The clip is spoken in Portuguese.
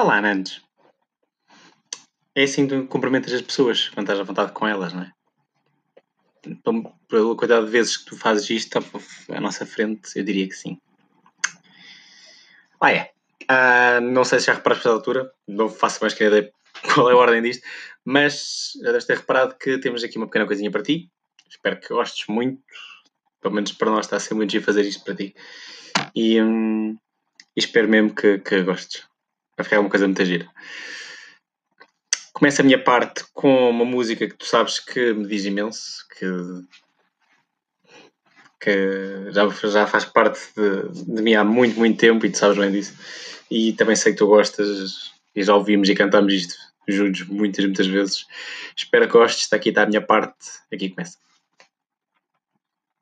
Olá, Nantes. É assim que cumprimentas as pessoas quando estás à vontade com elas, não é? Pela quantidade de vezes que tu fazes isto à nossa frente, eu diria que sim. Ah, é. Ah, não sei se já reparaste pela altura, não faço mais que ideia qual é a ordem disto, mas já deves ter reparado que temos aqui uma pequena coisinha para ti. Espero que gostes muito. Pelo menos para nós está a ser muito giro fazer isto para ti. E, hum, espero mesmo que, que gostes. Vai ficar uma coisa muito gira. Começo a minha parte com uma música que tu sabes que me diz imenso, que, que já, já faz parte de, de mim há muito, muito tempo e tu sabes bem disso. E também sei que tu gostas e já ouvimos e cantamos isto juntos muitas, muitas vezes. Espero que gostes. Está aqui está a minha parte. Aqui começa.